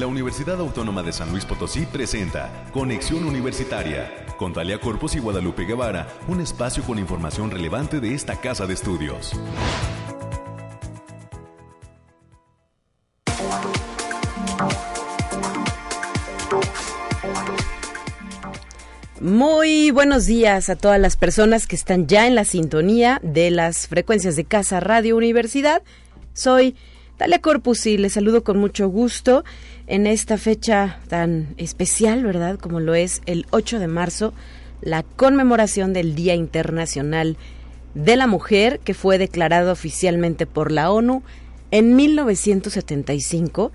la Universidad Autónoma de San Luis Potosí presenta Conexión Universitaria con Talia Corpus y Guadalupe Guevara, un espacio con información relevante de esta casa de estudios. Muy buenos días a todas las personas que están ya en la sintonía de las frecuencias de Casa Radio Universidad. Soy Talia Corpus y les saludo con mucho gusto en esta fecha tan especial, ¿verdad? Como lo es el 8 de marzo, la conmemoración del Día Internacional de la Mujer, que fue declarado oficialmente por la ONU en 1975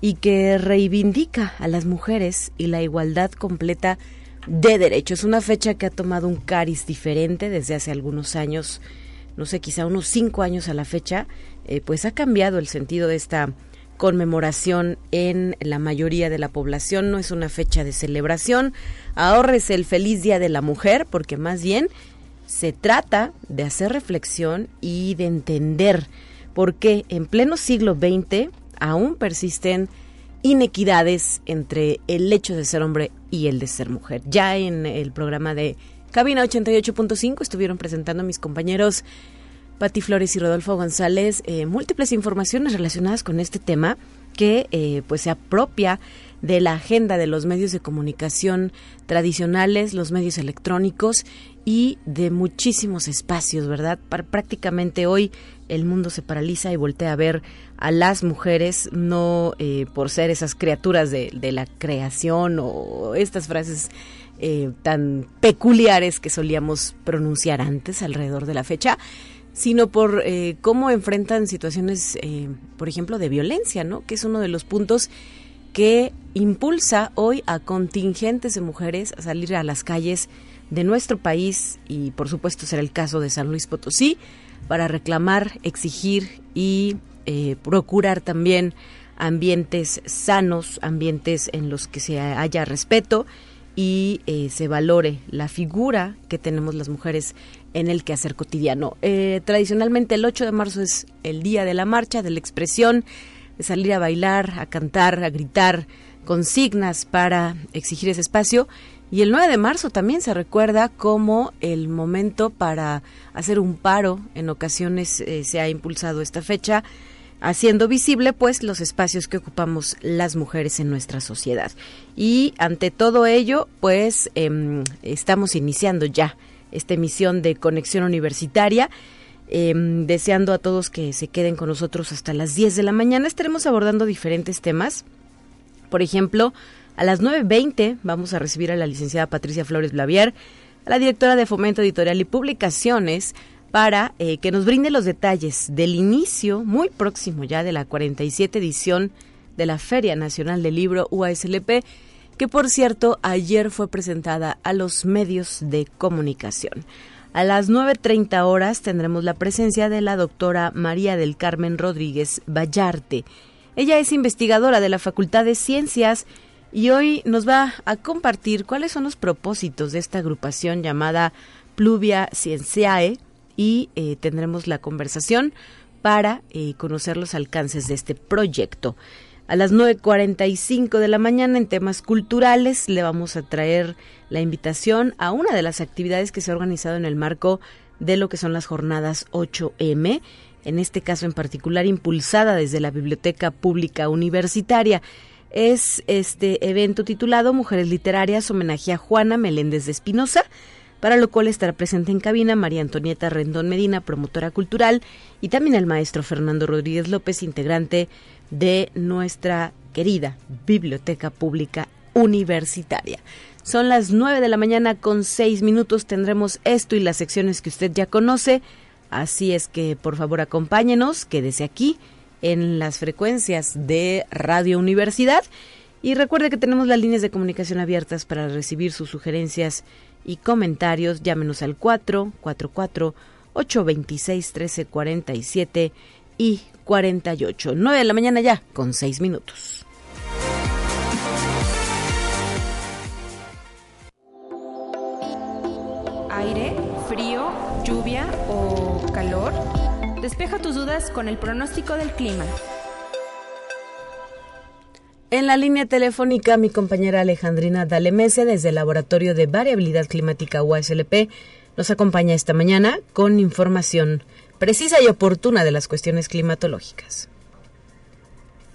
y que reivindica a las mujeres y la igualdad completa de derechos. Una fecha que ha tomado un cariz diferente desde hace algunos años, no sé, quizá unos cinco años a la fecha, eh, pues ha cambiado el sentido de esta conmemoración en la mayoría de la población. No es una fecha de celebración. Ahorres el feliz Día de la Mujer, porque más bien se trata de hacer reflexión y de entender por qué en pleno siglo XX aún persisten inequidades entre el hecho de ser hombre y el de ser mujer. Ya en el programa de Cabina 88.5 estuvieron presentando mis compañeros Pati Flores y Rodolfo González eh, múltiples informaciones relacionadas con este tema que eh, pues se apropia de la agenda de los medios de comunicación tradicionales, los medios electrónicos y de muchísimos espacios, ¿verdad? prácticamente hoy el mundo se paraliza y voltea a ver a las mujeres, no eh, por ser esas criaturas de, la creación o estas frases eh, tan peculiares que solíamos pronunciar antes alrededor de la fecha, sino por eh, cómo enfrentan situaciones, por ejemplo, de violencia, ¿no? Que es uno de los puntos que impulsa hoy a contingentes de mujeres a salir a las calles de nuestro país y por supuesto será el caso de San Luis Potosí para reclamar, exigir y eh, procurar también ambientes sanos, ambientes en los que se haya respeto y eh, se valore la figura que tenemos las mujeres en el quehacer cotidiano. Eh, tradicionalmente el 8 de marzo es el día de la marcha, de la expresión, de salir a bailar, a cantar, a gritar consignas para exigir ese espacio y el 9 de marzo también se recuerda como el momento para hacer un paro. En ocasiones eh, se ha impulsado esta fecha, haciendo visible pues los espacios que ocupamos las mujeres en nuestra sociedad. Y ante todo ello, pues em, estamos iniciando ya esta emisión de Conexión Universitaria. Em, deseando a todos que se queden con nosotros hasta las 10 de la mañana. Estaremos abordando diferentes temas. Por ejemplo, a las 9.20 vamos a recibir a la licenciada Patricia Flores Blavier, a la directora de Fomento Editorial y Publicaciones, para eh, que nos brinde los detalles del inicio muy próximo ya de la 47 edición de la Feria Nacional del Libro UASLP, que por cierto ayer fue presentada a los medios de comunicación. A las 9.30 horas tendremos la presencia de la doctora María del Carmen Rodríguez Vallarte. Ella es investigadora de la Facultad de Ciencias y hoy nos va a compartir cuáles son los propósitos de esta agrupación llamada Pluvia Cienciae y eh, tendremos la conversación para eh, conocer los alcances de este proyecto. A las 9.45 de la mañana en temas culturales. Le vamos a traer la invitación a una de las actividades que se ha organizado en el marco de lo que son las jornadas 8M, en este caso en particular impulsada desde la Biblioteca Pública Universitaria. Es este evento titulado Mujeres Literarias, homenaje a Juana Meléndez de Espinosa, para lo cual estará presente en cabina María Antonieta Rendón Medina, promotora cultural, y también el maestro Fernando Rodríguez López, integrante de nuestra querida Biblioteca Pública Universitaria. Son las nueve de la mañana con seis minutos. Tendremos esto y las secciones que usted ya conoce. Así es que por favor acompáñenos, quédese aquí en las frecuencias de Radio Universidad. Y recuerde que tenemos las líneas de comunicación abiertas para recibir sus sugerencias y comentarios. Llámenos al 444 826 1347 y 48. 9 de la mañana ya, con 6 minutos. Aire, frío, lluvia o calor. Despeja tus dudas con el pronóstico del clima. En la línea telefónica, mi compañera Alejandrina Dalemese, desde el Laboratorio de Variabilidad Climática UASLP, nos acompaña esta mañana con información precisa y oportuna de las cuestiones climatológicas.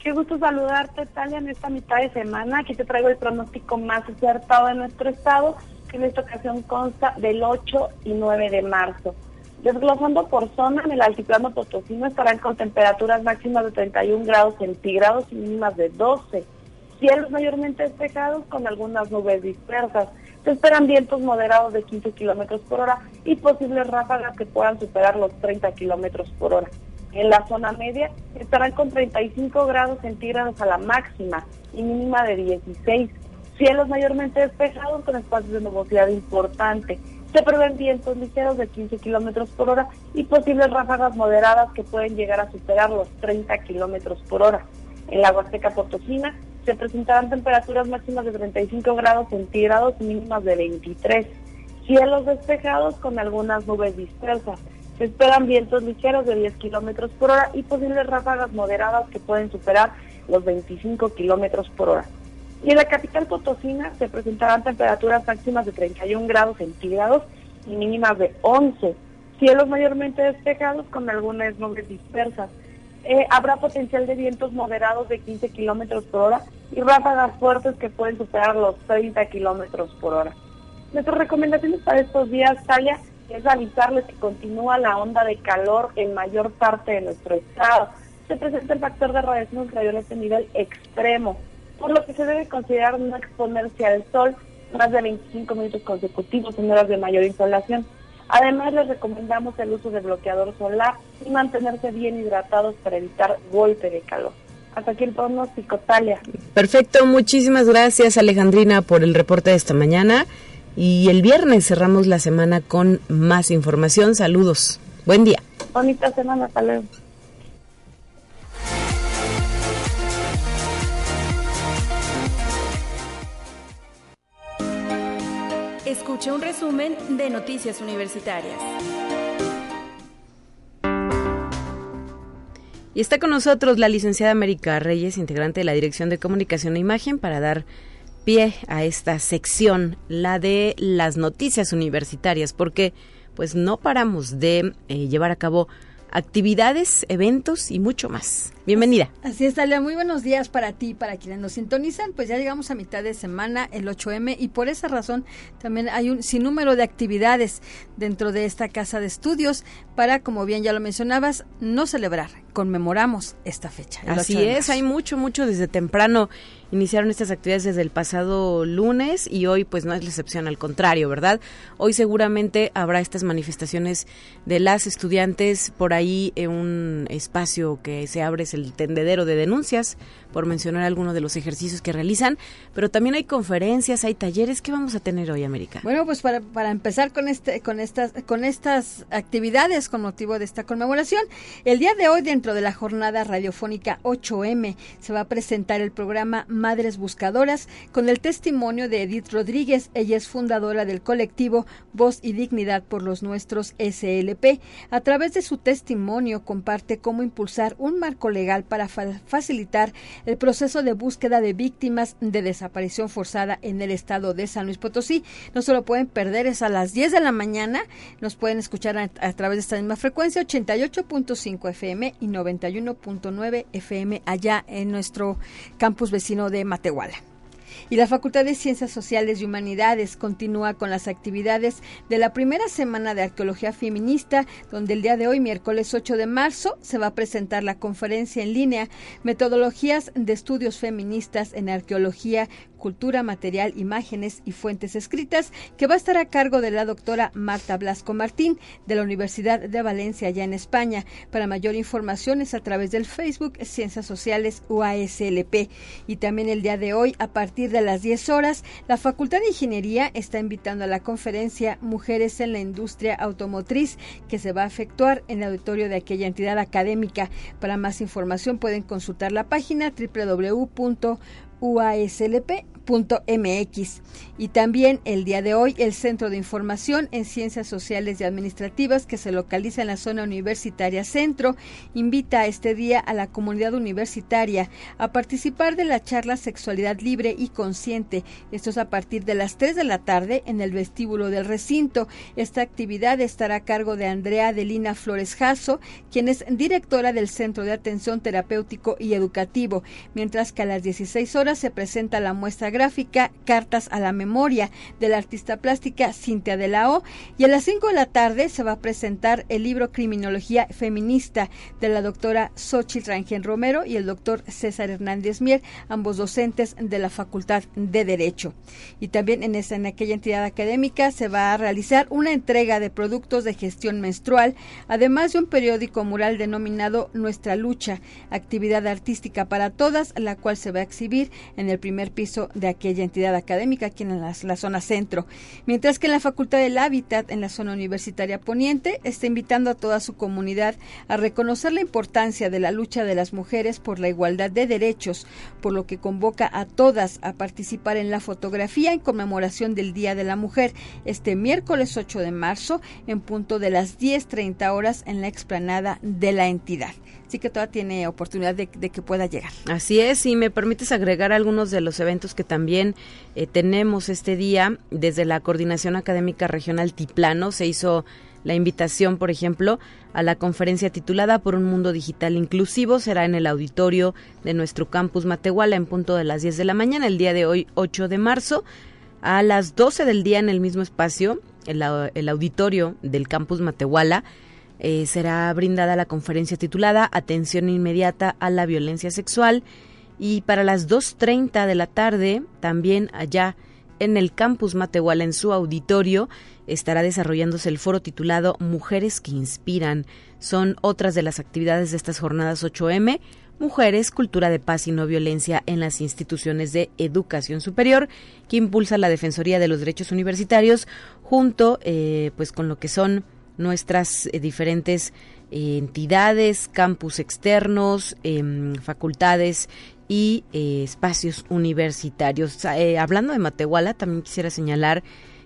Qué gusto saludarte, Talia, en esta mitad de semana. Aquí te traigo el pronóstico más acertado de nuestro estado, que en esta ocasión consta del 8 y 9 de marzo. Desglosando por zona, en el altiplano potosino estarán con temperaturas máximas de 31 grados centígrados y mínimas de 12. Cielos mayormente despejados con algunas nubes dispersas. Se esperan vientos moderados de 15 kilómetros por hora y posibles ráfagas que puedan superar los 30 kilómetros por hora. En la zona media estarán con 35 grados centígrados a la máxima y mínima de 16. Cielos mayormente despejados con espacios de nubosidad importante. Se prevén vientos ligeros de 15 kilómetros por hora y posibles ráfagas moderadas que pueden llegar a superar los 30 kilómetros por hora. En la Huasteca Potosina se presentarán temperaturas máximas de 35 grados centígrados y mínimas de 23. Cielos despejados con algunas nubes dispersas. Se esperan vientos ligeros de 10 kilómetros por hora y posibles ráfagas moderadas que pueden superar los 25 kilómetros por hora. Y en la capital Potosina se presentarán temperaturas máximas de 31 grados centígrados y mínimas de 11. Cielos mayormente despejados con algunas nubes dispersas. Eh, habrá potencial de vientos moderados de 15 kilómetros por hora y ráfagas fuertes que pueden superar los 30 kilómetros por hora. Nuestras recomendaciones para estos días, Talia, es avisarles que continúa la onda de calor en mayor parte de nuestro estado. Se presenta el factor de radiación ultravioleta a nivel extremo por lo que se debe considerar no exponerse al sol más de 25 minutos consecutivos en horas de mayor insolación. Además, les recomendamos el uso de bloqueador solar y mantenerse bien hidratados para evitar golpe de calor. Hasta aquí el pronóstico, Talia. Perfecto, muchísimas gracias Alejandrina por el reporte de esta mañana. Y el viernes cerramos la semana con más información. Saludos. Buen día. Bonita semana, hasta Escucha un resumen de Noticias Universitarias. Y está con nosotros la licenciada América Reyes, integrante de la Dirección de Comunicación e Imagen, para dar pie a esta sección, la de las noticias universitarias, porque pues no paramos de eh, llevar a cabo actividades, eventos y mucho más. Bienvenida. Así es, Talia. Muy buenos días para ti y para quienes nos sintonizan. Pues ya llegamos a mitad de semana, el 8M, y por esa razón también hay un sinnúmero de actividades dentro de esta casa de estudios para, como bien ya lo mencionabas, no celebrar, conmemoramos esta fecha. Así es, hay mucho, mucho desde temprano. Iniciaron estas actividades desde el pasado lunes y hoy pues no es la excepción, al contrario, ¿verdad? Hoy seguramente habrá estas manifestaciones de las estudiantes por ahí en un espacio que se abre el tendedero de denuncias, por mencionar algunos de los ejercicios que realizan, pero también hay conferencias, hay talleres. ¿Qué vamos a tener hoy, América? Bueno, pues para, para empezar con este, con estas, con estas actividades con motivo de esta conmemoración, el día de hoy dentro de la jornada radiofónica 8M se va a presentar el programa Madres Buscadoras con el testimonio de Edith Rodríguez. Ella es fundadora del colectivo Voz y Dignidad por los Nuestros SLP. A través de su testimonio comparte cómo impulsar un marco legal para facilitar el proceso de búsqueda de víctimas de desaparición forzada en el estado de San Luis Potosí. No se lo pueden perder, es a las 10 de la mañana. Nos pueden escuchar a, a través de esta misma frecuencia, 88.5 FM y 91.9 FM allá en nuestro campus vecino de Matehuala. Y la Facultad de Ciencias Sociales y Humanidades continúa con las actividades de la primera semana de Arqueología Feminista, donde el día de hoy, miércoles 8 de marzo, se va a presentar la conferencia en línea Metodologías de Estudios Feministas en Arqueología, Cultura Material, Imágenes y Fuentes Escritas, que va a estar a cargo de la doctora Marta Blasco Martín de la Universidad de Valencia, allá en España. Para mayor información es a través del Facebook Ciencias Sociales UASLP. Y también el día de hoy, a partir de las 10 horas, la Facultad de Ingeniería está invitando a la conferencia Mujeres en la Industria Automotriz, que se va a efectuar en el auditorio de aquella entidad académica. Para más información pueden consultar la página www uaslp mx y también el día de hoy el Centro de Información en Ciencias Sociales y Administrativas que se localiza en la zona universitaria Centro invita a este día a la comunidad universitaria a participar de la charla Sexualidad Libre y Consciente. Esto es a partir de las 3 de la tarde en el vestíbulo del recinto. Esta actividad estará a cargo de Andrea Delina Flores Jasso, quien es directora del Centro de Atención Terapéutico y Educativo, mientras que a las 16 horas se presenta la muestra gráfica Cartas a la Memoria de la artista plástica Cintia de la O y a las 5 de la tarde se va a presentar el libro Criminología Feminista de la doctora Xochitl Rangel Romero y el doctor César Hernández Mier, ambos docentes de la Facultad de Derecho. Y también en, esa, en aquella entidad académica se va a realizar una entrega de productos de gestión menstrual, además de un periódico mural denominado Nuestra Lucha, actividad artística para todas, la cual se va a exhibir en el primer piso de aquella entidad académica aquí en la, la, zona centro, mientras que en la Facultad del Hábitat en la zona universitaria poniente está invitando a toda su comunidad a reconocer la importancia de la lucha de las mujeres por la igualdad de derechos, por lo que convoca a todas a participar en la fotografía en conmemoración del Día de la Mujer este miércoles 8 de marzo en punto de las 10.30 horas en la explanada de la entidad sí que todavía tiene oportunidad de, que pueda llegar. Así es, y me permites agregar algunos de los eventos que también eh, tenemos este día desde la Coordinación Académica Regional Tiplano. Se hizo la invitación, por ejemplo, a la conferencia titulada Por un Mundo Digital Inclusivo. Será en el auditorio de nuestro campus Matehuala en punto de las 10 de la mañana, el día de hoy, 8 de marzo. A las 12 del día en el mismo espacio, el, auditorio del campus Matehuala, eh, será brindada la conferencia titulada Atención inmediata a la violencia sexual y para las 2.30 de la tarde, también allá en el campus Matehuala, en su auditorio, estará desarrollándose el foro titulado Mujeres que Inspiran. Son otras de las actividades de estas jornadas 8M. Mujeres, cultura de paz y no violencia en las instituciones de educación superior, que impulsa la Defensoría de los Derechos Universitarios, junto eh, pues con lo que son nuestras eh, diferentes eh, entidades, campus externos, em, facultades y eh, espacios universitarios. hablando de Matehuala, también quisiera señalar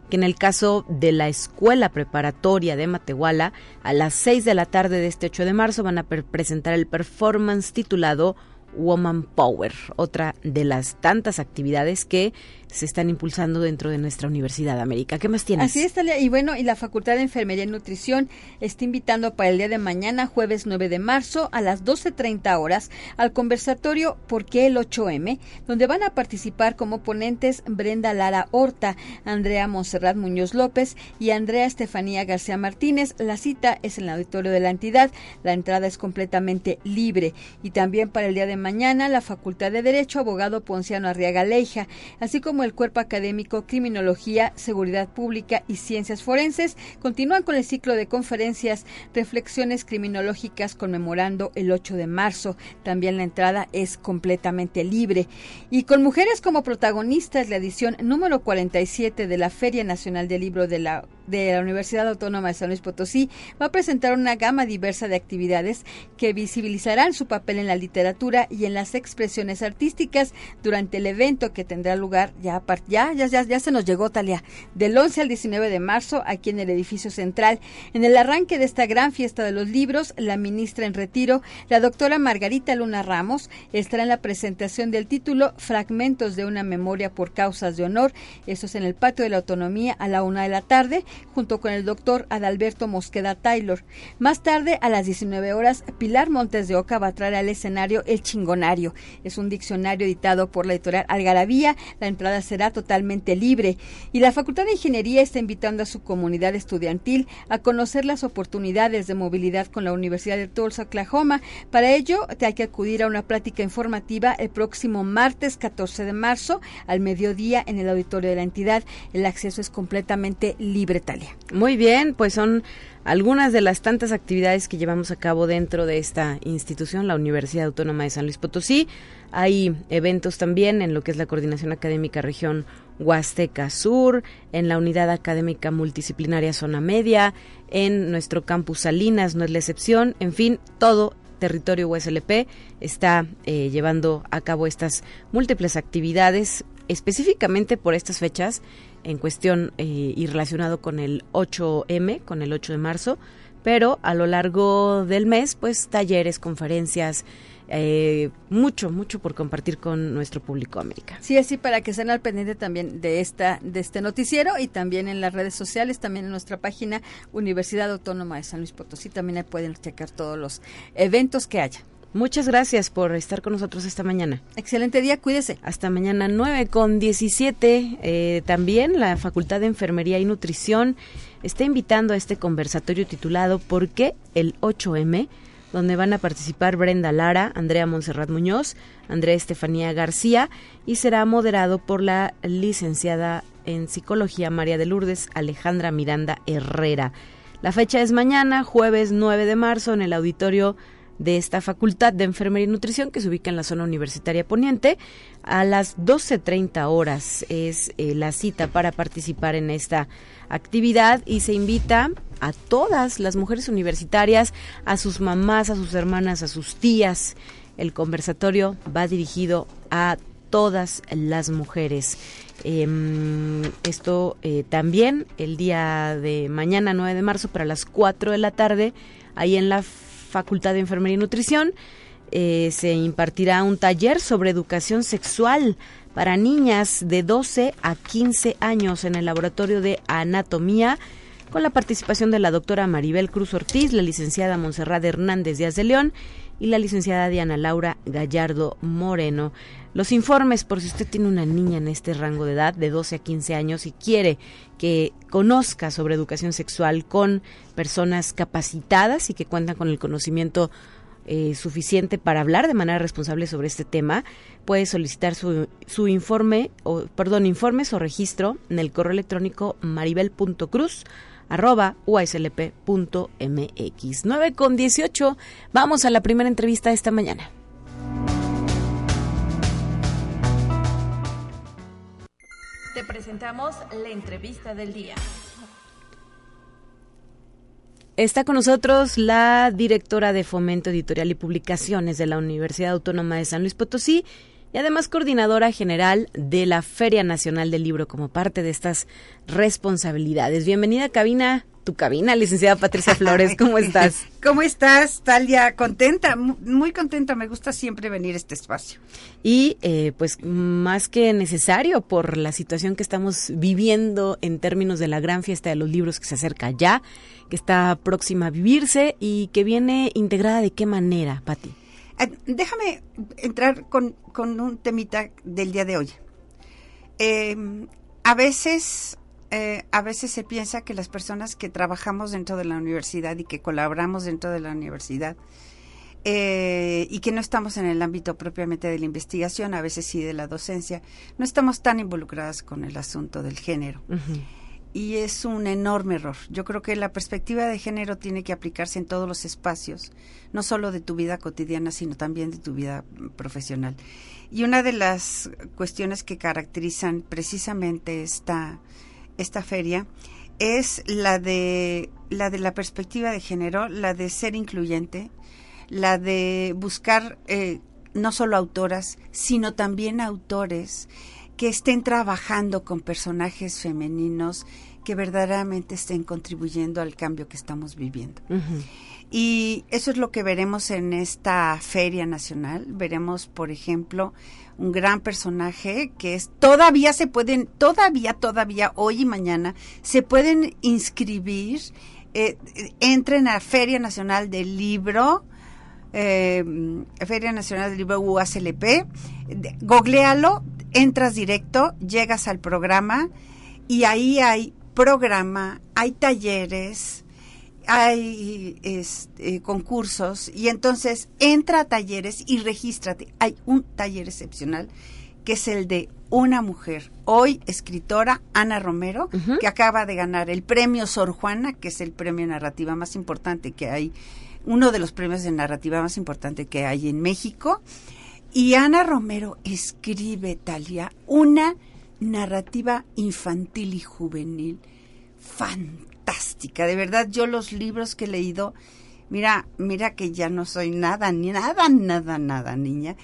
que en el caso de la escuela preparatoria de Matehuala, a las 6 de la tarde de este 8 de marzo van a presentar el performance titulado Woman Power, otra de las tantas actividades que se están impulsando dentro de nuestra Universidad América. ¿Qué más tienes? Así es, Talia. Y bueno, y la Facultad de Enfermería y Nutrición está invitando para el día de mañana, jueves 9 de marzo, a las 12.30 horas, al conversatorio ¿Por qué el 8M?, donde van a participar como ponentes Brenda Lara Horta, Andrea Monserrat Muñoz López y Andrea Estefanía García Martínez. La cita es en el auditorio de la entidad. La entrada es completamente libre. Y también para el día de mañana, la Facultad de Derecho, abogado Ponciano Arriaga Leija, así como el Cuerpo Académico Criminología, Seguridad Pública y Ciencias Forenses continúan con el ciclo de conferencias Reflexiones Criminológicas conmemorando el 8 de marzo. También la entrada es completamente libre. Y con mujeres como protagonistas, la edición número 47 de la Feria Nacional del Libro de la de la Universidad Autónoma de San Luis Potosí va a presentar una gama diversa de actividades que visibilizarán su papel en la literatura y en las expresiones artísticas durante el evento que tendrá lugar ya ya ya ya, ya se nos llegó Talia del 11 al 19 de marzo aquí en el edificio central. En el arranque de esta gran fiesta de los libros, la ministra en retiro, la doctora Margarita Luna Ramos, estará en la presentación del título Fragmentos de una memoria por causas de honor. Esto es en el patio de la autonomía a la una de la tarde junto con el doctor Adalberto Mosqueda Taylor. Más tarde, a las 19 horas, Pilar Montes de Oca va a traer al escenario El Chingonario. Es un diccionario editado por la editorial Algarabía. La entrada será totalmente libre. Y la Facultad de Ingeniería está invitando a su comunidad estudiantil a conocer las oportunidades de movilidad con la Universidad de Tulsa, Oklahoma. Para ello, te hay que acudir a una plática informativa el próximo martes 14 de marzo al mediodía en el auditorio de la entidad. El acceso es completamente libre. Muy bien, pues son algunas de las tantas actividades que llevamos a cabo dentro de esta institución, la Universidad Autónoma de San Luis Potosí. Hay eventos también en lo que es la Coordinación Académica Región Huasteca Sur, en la Unidad Académica Multidisciplinaria Zona Media, en nuestro campus Salinas, no es la excepción, en fin, todo territorio USLP está eh, llevando a cabo estas múltiples actividades específicamente por estas fechas en cuestión eh, y relacionado con el 8M, con el 8 de marzo, pero a lo largo del mes, pues talleres, conferencias, eh, mucho, mucho por compartir con nuestro público americano. Sí, así para que estén al pendiente también de esta de este noticiero y también en las redes sociales, también en nuestra página Universidad Autónoma de San Luis Potosí, también ahí pueden checar todos los eventos que haya. Muchas gracias por estar con nosotros esta mañana. Excelente día, cuídese. Hasta mañana 9 con 17. Eh, también la Facultad de Enfermería y Nutrición está invitando a este conversatorio titulado ¿Por qué el 8M? donde van a participar Brenda Lara, Andrea Monserrat Muñoz, Andrea Estefanía García y será moderado por la licenciada en psicología María de Lourdes Alejandra Miranda Herrera. La fecha es mañana, jueves 9 de marzo, en el auditorio de esta Facultad de Enfermería y Nutrición que se ubica en la zona universitaria poniente. A las 12.30 horas es eh, la cita para participar en esta actividad y se invita a todas las mujeres universitarias, a sus mamás, a sus hermanas, a sus tías. El conversatorio va dirigido a todas las mujeres. Em, esto eh, también el día de mañana 9 de marzo para las 4 de la tarde, ahí en la Facultad de Enfermería y Nutrición, eh, se impartirá un taller sobre educación sexual para niñas de 12 a 15 años en el laboratorio de anatomía con la participación de la doctora Maribel Cruz Ortiz, la licenciada Monserrat Hernández Díaz de León y la licenciada Diana Laura Gallardo Moreno. Los informes, por si usted tiene una niña en este rango de edad, de 12 a 15 años, y quiere que conozca sobre educación sexual con personas capacitadas y que cuentan con el conocimiento eh, suficiente para hablar de manera responsable sobre este tema, puede solicitar su, su informe, o, perdón, informes o registro en el correo electrónico maribel.cruz arroba uslp.mx. 9 con 18. Vamos a la primera entrevista de esta mañana. Presentamos la entrevista del día. Está con nosotros la directora de Fomento Editorial y Publicaciones de la Universidad Autónoma de San Luis Potosí y además coordinadora general de la Feria Nacional del Libro como parte de estas responsabilidades. Bienvenida a cabina, tu cabina, licenciada Patricia Flores, ¿cómo estás? ¿Cómo estás, Talia? Contenta, muy contenta, me gusta siempre venir a este espacio. Y eh, pues más que necesario por la situación que estamos viviendo en términos de la gran fiesta de los libros que se acerca ya, que está próxima a vivirse y que viene integrada de qué manera, Pati. Eh, déjame entrar con, un temita del día de hoy. Em, a veces eh, a veces se piensa que las personas que trabajamos dentro de la universidad y que colaboramos dentro de la universidad eh, y que no estamos en el ámbito propiamente de la investigación, a veces sí de la docencia, no estamos tan involucradas con el asunto del género y es un enorme error. Yo creo que la perspectiva de género tiene que aplicarse en todos los espacios, no solo de tu vida cotidiana, sino también de tu vida profesional. Y una de las cuestiones que caracterizan precisamente esta, esta feria es la de, la de la perspectiva de género, la de ser incluyente, la de buscar eh, no solo autoras, sino también autores que estén trabajando con personajes femeninos que verdaderamente estén contribuyendo al cambio que estamos viviendo. Y eso es lo que veremos en esta feria nacional. Veremos, por ejemplo, un gran personaje que es todavía se pueden, todavía, todavía, hoy y mañana, se pueden inscribir, eh, entren a Feria Nacional del Libro, eh, Feria Nacional del Libro UASLP, googlealo, entras directo, llegas al programa y ahí hay programa, hay talleres, hay este, concursos y entonces entra a talleres y regístrate. Hay un taller excepcional que es el de una mujer, hoy escritora, Ana Romero, que acaba de ganar el premio Sor Juana, que es el premio narrativa más importante que hay, uno de los premios de narrativa más importante que hay en México. Y Ana Romero escribe, Talia, una narrativa infantil y juvenil fantástica. De verdad, yo los libros que he leído Mira, mira que ya no soy nada, ni nada, nada, nada, niña.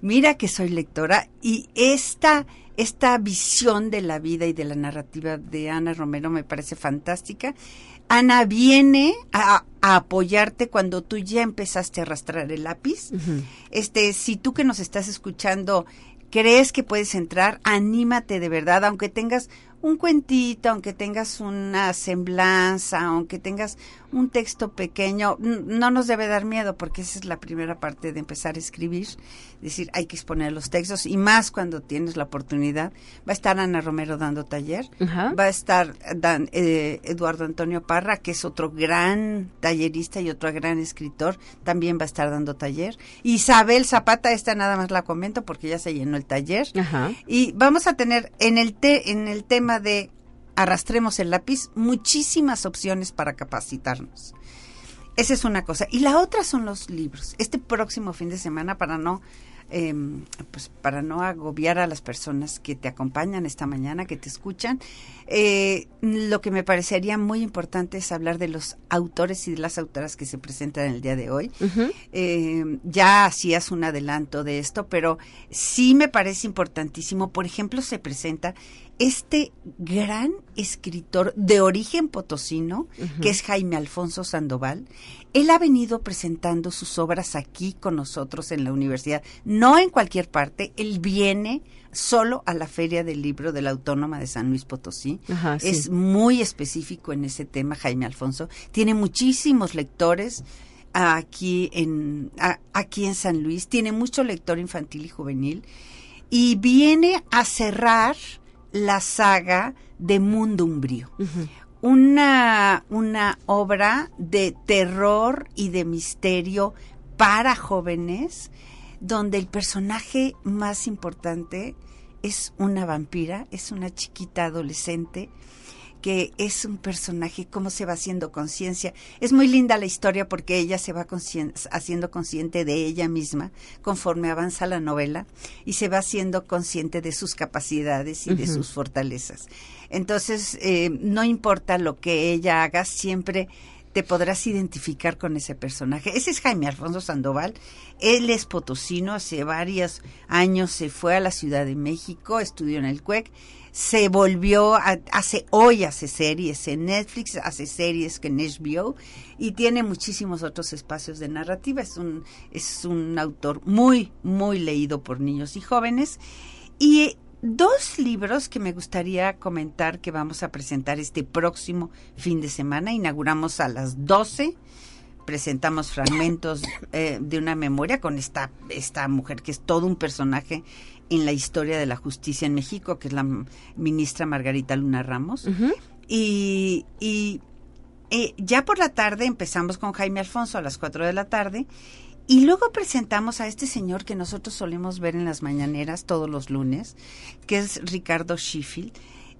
Mira que soy lectora y esta esta visión de la vida y de la narrativa de Ana Romero me parece fantástica. Ana viene a, apoyarte cuando tú ya empezaste a arrastrar el lápiz. Este, si tú que nos estás escuchando crees que puedes entrar, anímate de verdad, aunque tengas un cuentito, aunque tengas una semblanza, aunque tengas un texto pequeño, no nos debe dar miedo porque esa es la primera parte de empezar a escribir, decir, hay que exponer los textos y más cuando tienes la oportunidad. Va a estar Ana Romero dando taller, va a estar eh, Eduardo Antonio Parra, que es otro gran tallerista y otro gran escritor, también va a estar dando taller. Isabel Zapata, esta nada más la comento porque ya se llenó el taller. Y vamos a tener en el, te, en el tema de arrastremos el lápiz, muchísimas opciones para capacitarnos. Esa es una cosa. Y la otra son los libros. Este próximo fin de semana, para no Em, pues para no agobiar a las personas que te acompañan esta mañana, que te escuchan, eh, lo que me parecería muy importante es hablar de los autores y de las autoras que se presentan el día de hoy. Em, ya hacías un adelanto de esto, pero sí me parece importantísimo. Por ejemplo, se presenta este gran escritor de origen potosino, que es Jaime Alfonso Sandoval, él ha venido presentando sus obras aquí con nosotros en la universidad, no en cualquier parte, él viene solo a la Feria del Libro de la Autónoma de San Luis Potosí. Es muy específico en ese tema, Jaime Alfonso. Tiene muchísimos lectores aquí en, aquí en San Luis, tiene mucho lector infantil y juvenil, y viene a cerrar la saga de Mundo Umbrío. una, una obra de terror y de misterio para jóvenes, donde el personaje más importante es una vampira, es una chiquita adolescente que es un personaje, cómo se va haciendo conciencia. Es muy linda la historia porque ella se va haciendo consciente de ella misma conforme avanza la novela y se va haciendo consciente de sus capacidades y de sus fortalezas. Entonces, eh, no importa lo que ella haga, siempre te podrás identificar con ese personaje. Ese es Jaime Alfonso Sandoval. Él es potosino, hace varios años se fue a la Ciudad de México, estudió en el CUEC se volvió, hace hoy hace series en Netflix, hace series que en HBO y tiene muchísimos otros espacios de narrativa. Es un, es un autor muy, muy leído por niños y jóvenes. Y dos libros que me gustaría comentar que vamos a presentar este próximo fin de semana. Inauguramos a las 12 presentamos fragmentos eh, de una memoria con esta, esta mujer que es todo un personaje en la historia de la justicia en México, que es la ministra Margarita Luna Ramos. Y, y eh, ya por la tarde empezamos con Jaime Alfonso a las 4 de la tarde. Y luego presentamos a este señor que nosotros solemos ver en las mañaneras todos los lunes, que es Ricardo Sheffield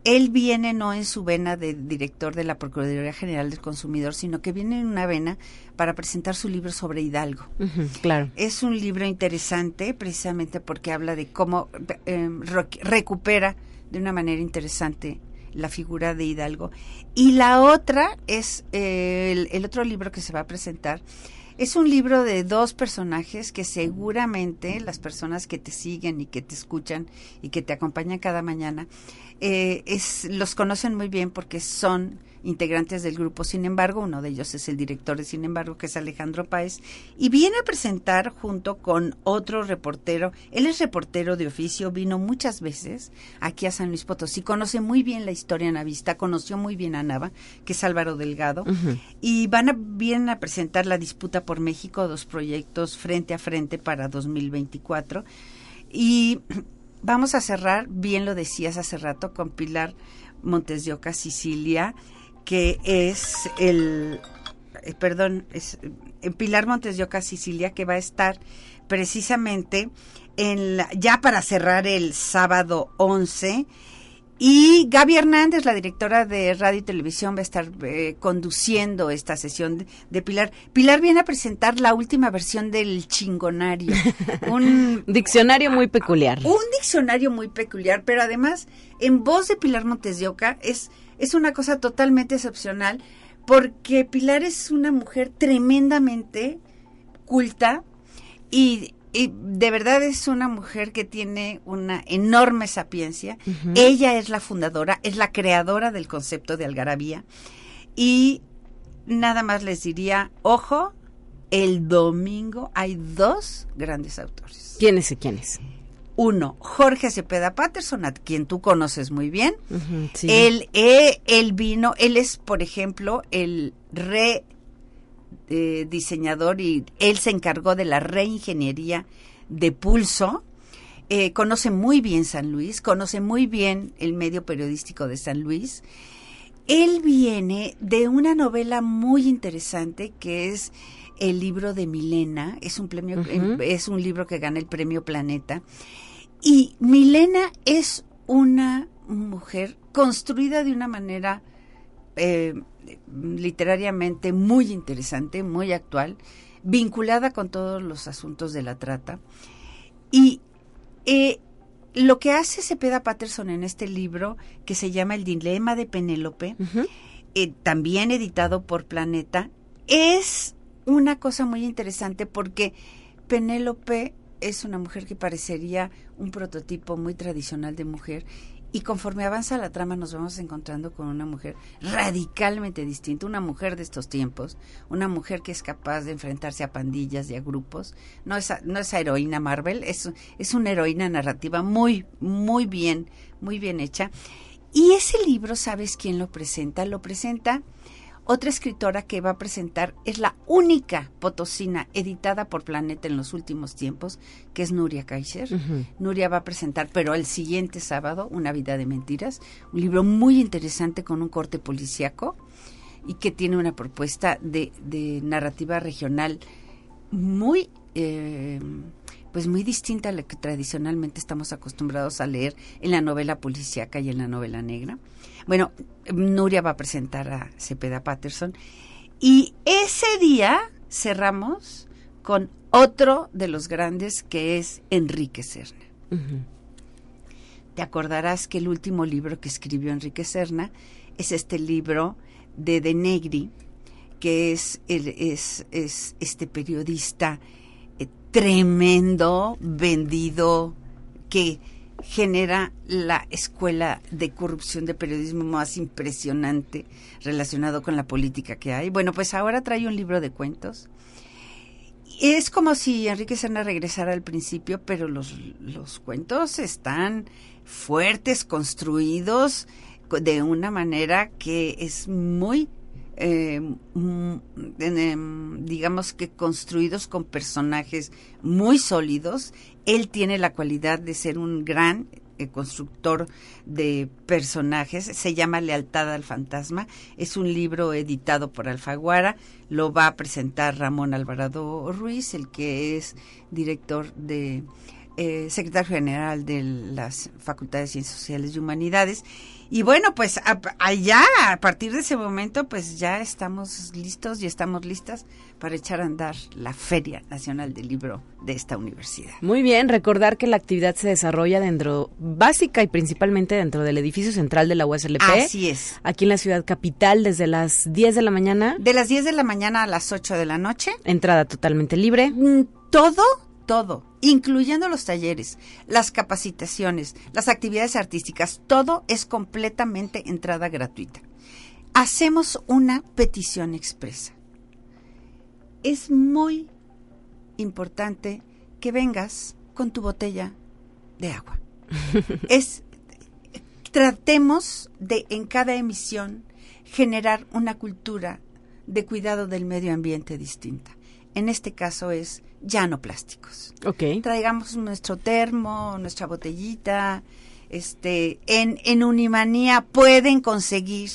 él viene no en su vena de director de la Procuraduría General del Consumidor, sino que viene en una vena para presentar su libro sobre Hidalgo. claro. Es un libro interesante precisamente porque habla de cómo eh, recupera de una manera interesante la figura de Hidalgo. Y la otra es eh, el otro libro que se va a presentar es un libro de dos personajes que seguramente las personas que te siguen y que te escuchan y que te acompañan cada mañana eh, es, los conocen muy bien porque son integrantes del grupo. Sin embargo, uno de ellos es el director de Sin embargo, que es Alejandro Páez, y viene a presentar junto con otro reportero. Él es reportero de oficio, vino muchas veces aquí a San Luis Potosí, conoce muy bien la historia navista, conoció muy bien a Nava, que es Álvaro Delgado, y van a, vienen a presentar la disputa por México, dos proyectos frente a frente para 2024. Y vamos a cerrar, bien lo decías hace rato, con Pilar Montes de Oca, Sicilia, que es el, eh, perdón, es en Pilar Montes de Oca, Sicilia, que va a estar precisamente en ya para cerrar el sábado 11. Y Gaby Hernández, la directora de Radio y Televisión, va a estar eh, conduciendo esta sesión de, Pilar. Pilar viene a presentar la última versión del chingonario. Un diccionario muy peculiar. Un diccionario muy peculiar, pero además en voz de Pilar Montes de Oca es es una cosa totalmente excepcional porque Pilar es una mujer tremendamente culta y, y de verdad es una mujer que tiene una enorme sapiencia. Ella es la fundadora, es la creadora del concepto de algarabía y nada más les diría, ojo, el domingo hay dos grandes autores. ¿Quiénes y quiénes? Uno, Jorge Cepeda Patterson, a quien tú conoces muy bien. Ujú, sí. Él, eh, él vino, él es, por ejemplo, el re eh, diseñador y él se encargó de la reingeniería de pulso. Eh, conoce muy bien San Luis, conoce muy bien el medio periodístico de San Luis. Él viene de una novela muy interesante que es el libro de Milena, es un premio, es un libro que gana el premio Planeta. Y Milena es una mujer construida de una manera eh, literariamente muy interesante, muy actual, vinculada con todos los asuntos de la trata. Y eh, lo que hace Cepeda Patterson en este libro, que se llama El Dilema de Penélope, eh, también editado por Planeta, es una cosa muy interesante porque Penélope es una mujer que parecería un prototipo muy tradicional de mujer y conforme avanza la trama nos vamos encontrando con una mujer radicalmente distinta, una mujer de estos tiempos, una mujer que es capaz de enfrentarse a pandillas y a grupos. No es, no es heroína Marvel, es, es una heroína narrativa muy, muy bien, muy bien hecha. Y ese libro, ¿sabes quién lo presenta? Lo presenta otra escritora que va a presentar, es la única potosina editada por Planeta en los últimos tiempos, que es Nuria Kaiser. Nuria va a presentar, pero el siguiente sábado, Una vida de mentiras, un libro muy interesante con un corte policíaco y que tiene una propuesta de, de narrativa regional muy, eh, pues muy distinta a la que tradicionalmente estamos acostumbrados a leer en la novela policíaca y en la novela negra. Bueno, Nuria va a presentar a Cepeda Patterson y ese día cerramos con otro de los grandes que es Enrique Serna. Te acordarás que el último libro que escribió Enrique Serna es este libro de De Negri, que es, el- es, es este periodista eh, tremendo, vendido, que genera la escuela de corrupción de periodismo más impresionante relacionado con la política que hay. Bueno, pues ahora trae un libro de cuentos. Es como si Enrique Serna regresara al principio, pero los, los cuentos están fuertes, construidos co- de una manera que es muy, eh, mm, em, digamos que construidos con personajes muy sólidos. Él tiene la cualidad de ser un gran eh, constructor de personajes. Se llama Lealtad al Fantasma. Es un libro editado por Alfaguara. Lo va a presentar Ramón Alvarado Ruiz, el que es director de eh, secretario general de las Facultades de Ciencias Sociales y Humanidades. Y bueno, pues a- allá, a partir de ese momento, pues ya estamos listos y estamos listas para echar a andar la Feria Nacional del Libro de esta universidad. Muy bien, recordar que la actividad se desarrolla dentro, básica y principalmente dentro del edificio central de la USLP. Así es. Aquí en la ciudad capital desde las 10 de la mañana. De las 10 de la mañana a las 8 de la noche, Entrada totalmente libre. Mm, todo, todo, incluyendo los talleres, las capacitaciones, las actividades artísticas, todo es completamente entrada gratuita. Hacemos una petición expresa. Es muy importante que vengas con tu botella de agua. es tratemos de en cada emisión generar una cultura de cuidado del medio ambiente distinta. En este caso es ya no plásticos. Ok. Traigamos nuestro termo, nuestra botellita. Este, en, en Unimanía pueden conseguir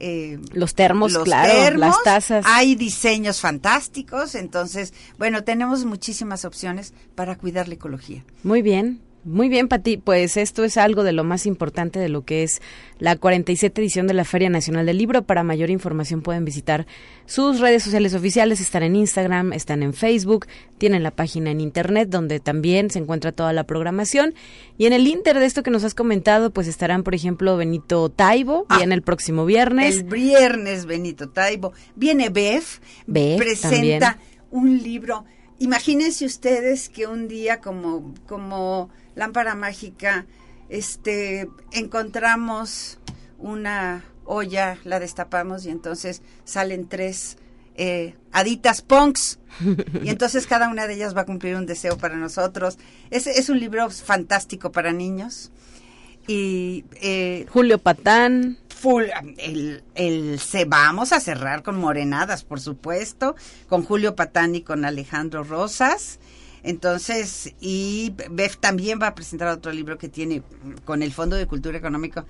eh, Los termos, los claro, termos, las tazas. Hay diseños fantásticos, entonces, bueno, tenemos muchísimas opciones para cuidar la ecología. Muy bien. Muy bien, Pati, pues esto es algo de lo más importante de lo que es la 47 edición de la Feria Nacional del Libro. Para mayor información pueden visitar sus redes sociales oficiales, están en Instagram, están en Facebook, tienen la página en Internet donde también se encuentra toda la programación. Y en el Inter de esto que nos has comentado, pues estarán, por ejemplo, Benito Taibo, ah, viene el próximo viernes. El viernes Benito Taibo. Viene Bef, presenta un libro. Imagínense ustedes que un día como, como lámpara mágica, este, encontramos una olla, la destapamos y entonces salen tres eh, aditas punks y entonces cada una de ellas va a cumplir un deseo para nosotros. Es, es un libro fantástico para niños. Y eh, Julio Patán. Full, el, el, se vamos a cerrar con Morenadas, por supuesto, con Julio Patán y con Alejandro Rosas. Entonces, y Bef también va a presentar otro libro que tiene con el Fondo de Cultura Económica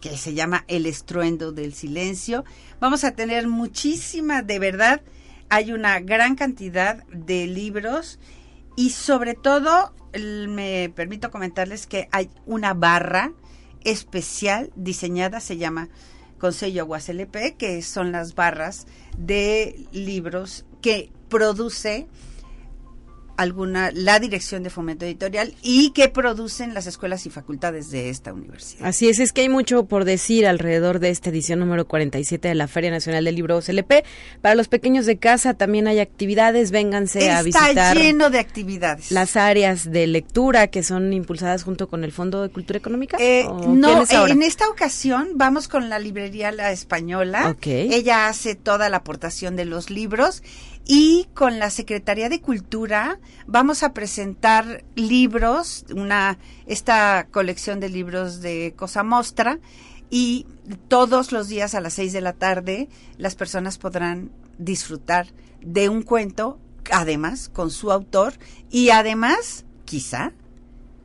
que se llama El estruendo del silencio. Vamos a tener muchísima, de verdad, hay una gran cantidad de libros y sobre todo me permito comentarles que hay una barra especial diseñada, se llama Consejo Aguas LP, que son las barras de libros que produce alguna la dirección de fomento editorial y que producen las escuelas y facultades de esta universidad. Así es, es que hay mucho por decir alrededor de esta edición número 47 de la Feria Nacional del Libro CLP. Para los pequeños de casa también hay actividades, vénganse a visitar. Está lleno de actividades. Las áreas de lectura que son impulsadas junto con el Fondo de Cultura Económica. Eh, no, en esta ocasión vamos con la librería La Española. Okay. Ella hace toda la aportación de los libros y con la Secretaría de Cultura vamos a presentar libros, una esta colección de libros de Cosa Mostra y todos los días a las seis de la tarde las personas podrán disfrutar de un cuento, además con su autor y además quizá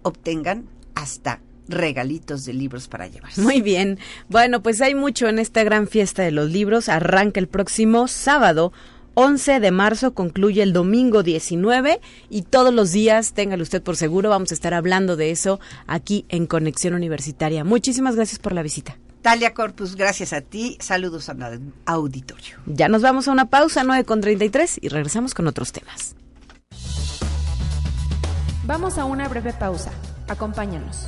obtengan hasta regalitos de libros para llevar. Muy bien. Bueno, pues hay mucho en esta gran fiesta de los libros. Arranca el próximo sábado 11 de marzo concluye el domingo 19 y todos los días, téngalo usted por seguro, vamos a estar hablando de eso aquí en Conexión Universitaria. Muchísimas gracias por la visita. Talia Corpus, gracias a ti. Saludos al auditorio. Ya nos vamos a una pausa, 9 con 33, y regresamos con otros temas. Vamos a una breve pausa. Acompáñanos.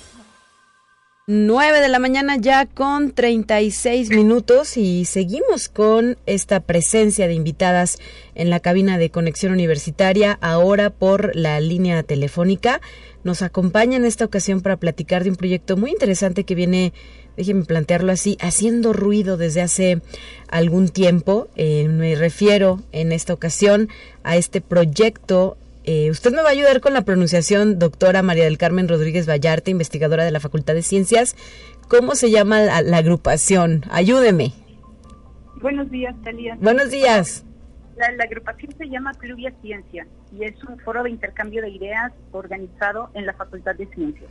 9 de la mañana ya con 36 minutos y seguimos con esta presencia de invitadas en la cabina de conexión universitaria, ahora por la línea telefónica. Nos acompaña en esta ocasión para platicar de un proyecto muy interesante que viene déjeme plantearlo así, haciendo ruido desde hace algún tiempo. Eh, me refiero en esta ocasión a este proyecto. Eh, usted me va a ayudar con la pronunciación, doctora María del Carmen Rodríguez Vallarte, investigadora de la Facultad de Ciencias. ¿Cómo se llama la, agrupación? Ayúdeme. Buenos días, Talía. Buenos días. La, la, agrupación se llama Pluvia Ciencia y es un foro de intercambio de ideas organizado en la Facultad de Ciencias.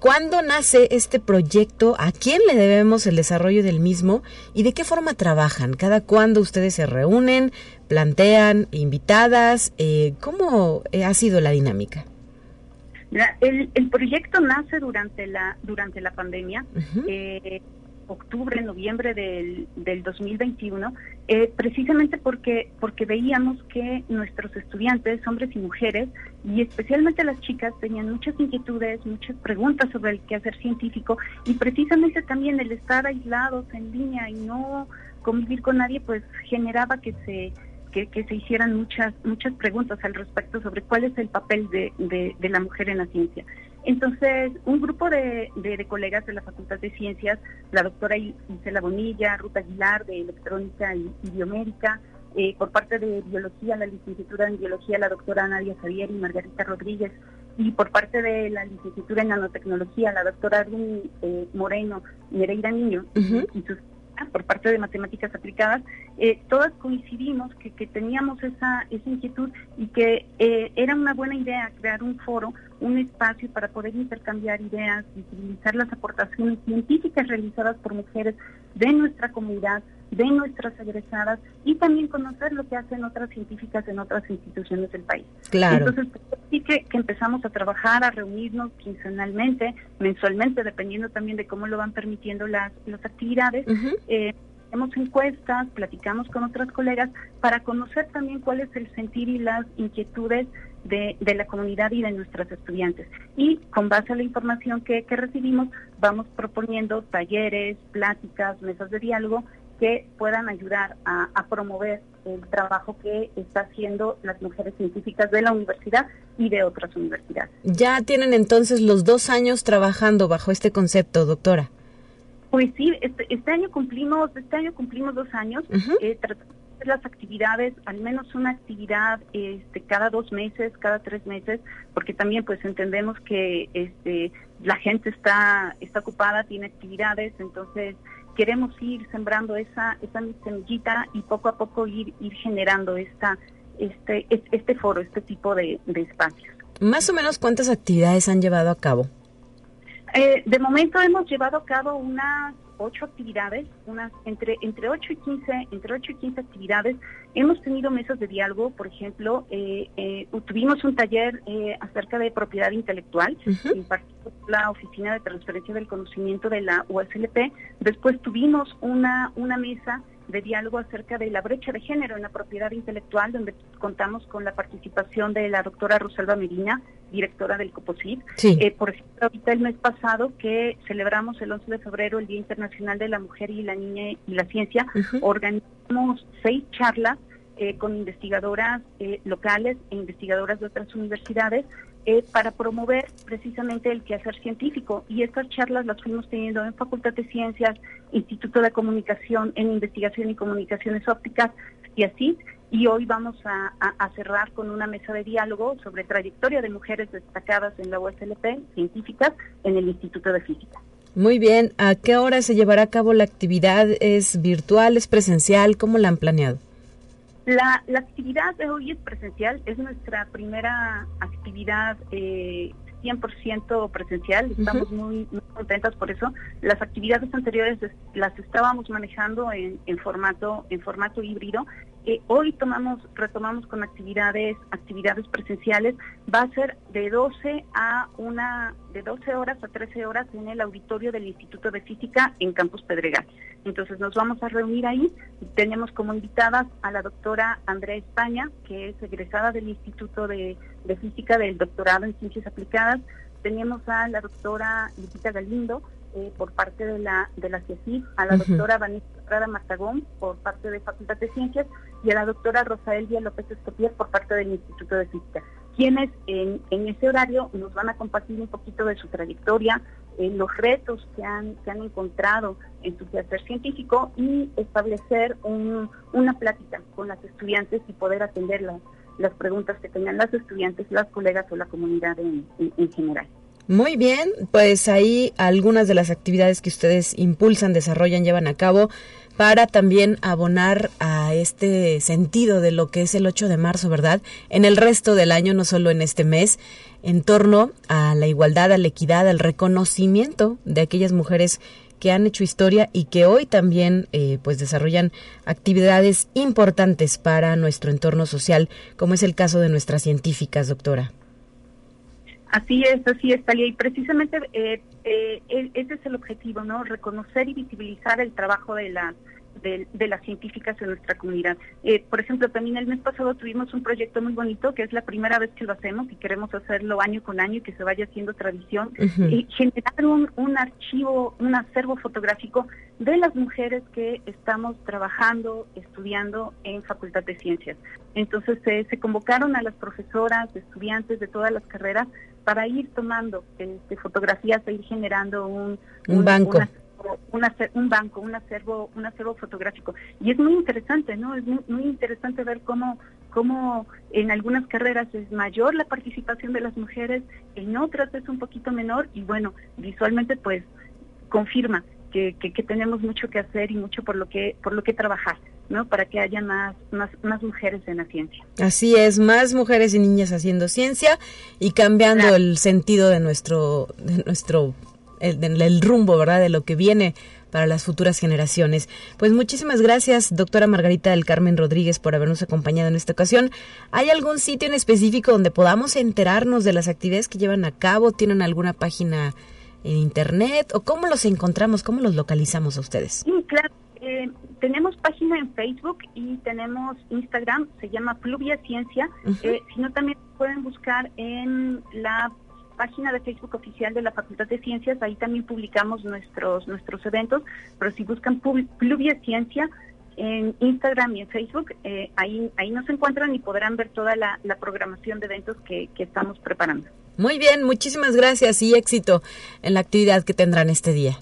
¿Cuándo nace este proyecto? ¿A quién le debemos el desarrollo del mismo? ¿Y de qué forma trabajan? ¿Cada cuándo ustedes se reúnen, plantean invitadas? Eh, ¿Cómo eh, ha sido la dinámica? El, el, proyecto nace durante la durante la pandemia octubre, noviembre del, del 2021, eh, precisamente porque, porque veíamos que nuestros estudiantes, hombres y mujeres, y especialmente las chicas, tenían muchas inquietudes, muchas preguntas sobre el quehacer científico, y precisamente también el estar aislados en línea y no convivir con nadie, pues generaba que se que, que, se hicieran muchas muchas preguntas al respecto sobre cuál es el papel de, de, de la mujer en la ciencia. Entonces, un grupo de, colegas de la Facultad de Ciencias, la doctora Isela Bonilla, Ruta Aguilar de Electrónica y, Biomédica, eh, por parte de Biología, la licenciatura en Biología, la doctora Nadia Javier y Margarita Rodríguez, y por parte de la licenciatura en Nanotecnología, la doctora Arun eh, Moreno y Nereida Niño, y sus por parte de matemáticas aplicadas, eh, todas coincidimos que, teníamos esa, esa inquietud y que eh, era una buena idea crear un foro, un espacio para poder intercambiar ideas, visibilizar las aportaciones científicas realizadas por mujeres de nuestra comunidad, de nuestras egresadas y también conocer lo que hacen otras científicas en otras instituciones del país. Claro. Entonces, pues, sí que, empezamos a trabajar, a reunirnos quincenalmente, mensualmente, dependiendo también de cómo lo van permitiendo las, las actividades. Eh, hacemos encuestas, platicamos con otras colegas para conocer también cuál es el sentir y las inquietudes de, de, la comunidad y de nuestras estudiantes. Y con base a la información que, que recibimos, vamos proponiendo talleres, pláticas, mesas de diálogo que puedan ayudar a, promover el trabajo que está haciendo las mujeres científicas de la universidad y de otras universidades. Ya tienen entonces los dos años trabajando bajo este concepto, doctora. Pues sí, este, este año cumplimos, este año cumplimos dos años. Eh, las actividades, al menos una actividad este, cada dos meses, cada tres meses, porque también pues entendemos que este, la gente está, está ocupada, tiene actividades, entonces queremos ir sembrando esa, esa semillita y poco a poco ir, ir generando esta, este, este foro, este tipo de, espacios. Más o menos cuántas actividades han llevado a cabo? Eh, de momento hemos llevado a cabo unas ocho actividades, unas entre entre ocho y quince, entre ocho y quince actividades. Hemos tenido mesas de diálogo, por ejemplo, eh, eh, tuvimos un taller acerca de propiedad intelectual, uh la Oficina de Transferencia del Conocimiento de la USLP. Después tuvimos una, una mesa de diálogo acerca de la brecha de género en la propiedad intelectual, donde contamos con la participación de la doctora Rosalba Medina, directora del COPOSIT. Eh, por ejemplo, ahorita el mes pasado que celebramos el 11 de febrero el Día Internacional de la Mujer y la Niña y la Ciencia, organizamos seis charlas eh, con investigadoras eh, locales e investigadoras de otras universidades eh, para promover precisamente el quehacer científico. Y estas charlas las fuimos teniendo en Facultad de Ciencias, Instituto de Comunicación, en Investigación y Comunicaciones Ópticas y así. Y hoy vamos a, cerrar con una mesa de diálogo sobre trayectoria de mujeres destacadas en la USLP, científicas, en el Instituto de Física. Muy bien, ¿a qué hora se llevará a cabo la actividad? ¿Es virtual, es presencial? ¿Cómo la han planeado? La, actividad de hoy es presencial, es nuestra primera actividad eh, 100% presencial, estamos muy, contentas por eso. Las actividades anteriores las estábamos manejando en, en formato en formato híbrido hoy tomamos, retomamos con actividades, actividades presenciales, va a ser de 12 a una, de 12 horas a 13 horas en el auditorio del Instituto de Física en Campus Pedregal. Entonces nos vamos a reunir ahí. Tenemos como invitadas a la doctora Andrea España, que es egresada del Instituto de, Física del doctorado en Ciencias Aplicadas. Tenemos a la doctora Lupita Galindo, eh, por parte de la de la CIECIF, a la doctora Vanessa Prada Martagón por parte de Facultad de Ciencias y a la doctora Rosaelvia López Escopier por parte del Instituto de Física, quienes en, en ese horario nos van a compartir un poquito de su trayectoria, eh, los retos que han, encontrado en su quehacer científico y establecer un, una plática con las estudiantes y poder atender las preguntas que tengan las estudiantes, las colegas o la comunidad en, en general. Muy bien, pues ahí algunas de las actividades que ustedes impulsan, desarrollan, llevan a cabo para también abonar a este sentido de lo que es el 8 de marzo, ¿verdad? En el resto del año, no solo en este mes, en torno a la igualdad, a la equidad, al reconocimiento de aquellas mujeres que han hecho historia y que hoy también eh, pues desarrollan actividades importantes para nuestro entorno social, como es el caso de nuestras científicas, doctora. Así es, así es, Talia. Y precisamente eh, eh, e, ese es el objetivo, ¿no? Reconocer y visibilizar el trabajo de las de, las científicas en nuestra comunidad. Eh, por ejemplo, también el mes pasado tuvimos un proyecto muy bonito que es la primera vez que lo hacemos y queremos hacerlo año con año y que se vaya haciendo tradición. y generar un, un archivo, un acervo fotográfico de las mujeres que estamos trabajando, estudiando en Facultad de Ciencias. Entonces se convocaron a las profesoras, estudiantes de todas las carreras para ir tomando este, fotografías e ir generando un, banco. un banco, un acervo, un acervo fotográfico. Y es muy interesante, ¿no? Es muy, interesante ver cómo, cómo en algunas carreras es mayor la participación de las mujeres, en otras es un poquito menor y bueno, visualmente pues confirma que, que, tenemos mucho que hacer y mucho por lo que por lo que trabajar. ¿No? Para que haya más, más, más mujeres en la ciencia. Así es, más mujeres y niñas haciendo ciencia y cambiando el sentido de nuestro, de nuestro, el, rumbo, ¿verdad? De lo que viene para las futuras generaciones. Pues muchísimas gracias, doctora Margarita del Carmen Rodríguez, por habernos acompañado en esta ocasión. ¿Hay algún sitio en específico donde podamos enterarnos de las actividades que llevan a cabo? ¿Tienen alguna página en internet? ¿O cómo los encontramos? ¿Cómo los localizamos a ustedes? Sí, claro. Eh, tenemos página en Facebook y tenemos Instagram, se llama Pluvia Ciencia. Eh, si no, también pueden buscar en la página de Facebook oficial de la Facultad de Ciencias, ahí también publicamos nuestros nuestros eventos, pero si buscan Pluvia Ciencia en Instagram y en Facebook, eh, ahí, ahí nos encuentran y podrán ver toda la, programación de eventos que, que estamos preparando. Muy bien, muchísimas gracias y éxito en la actividad que tendrán este día.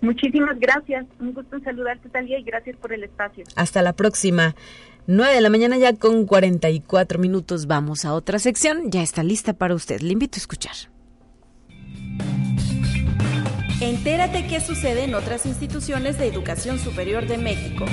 Muchísimas gracias. Un gusto en saludarte, Talia, y gracias por el espacio. Hasta la próxima. 9 de la mañana ya con 44 minutos. Vamos a otra sección. Ya está lista para usted. Le invito a escuchar. Entérate qué sucede en otras instituciones de educación superior de México.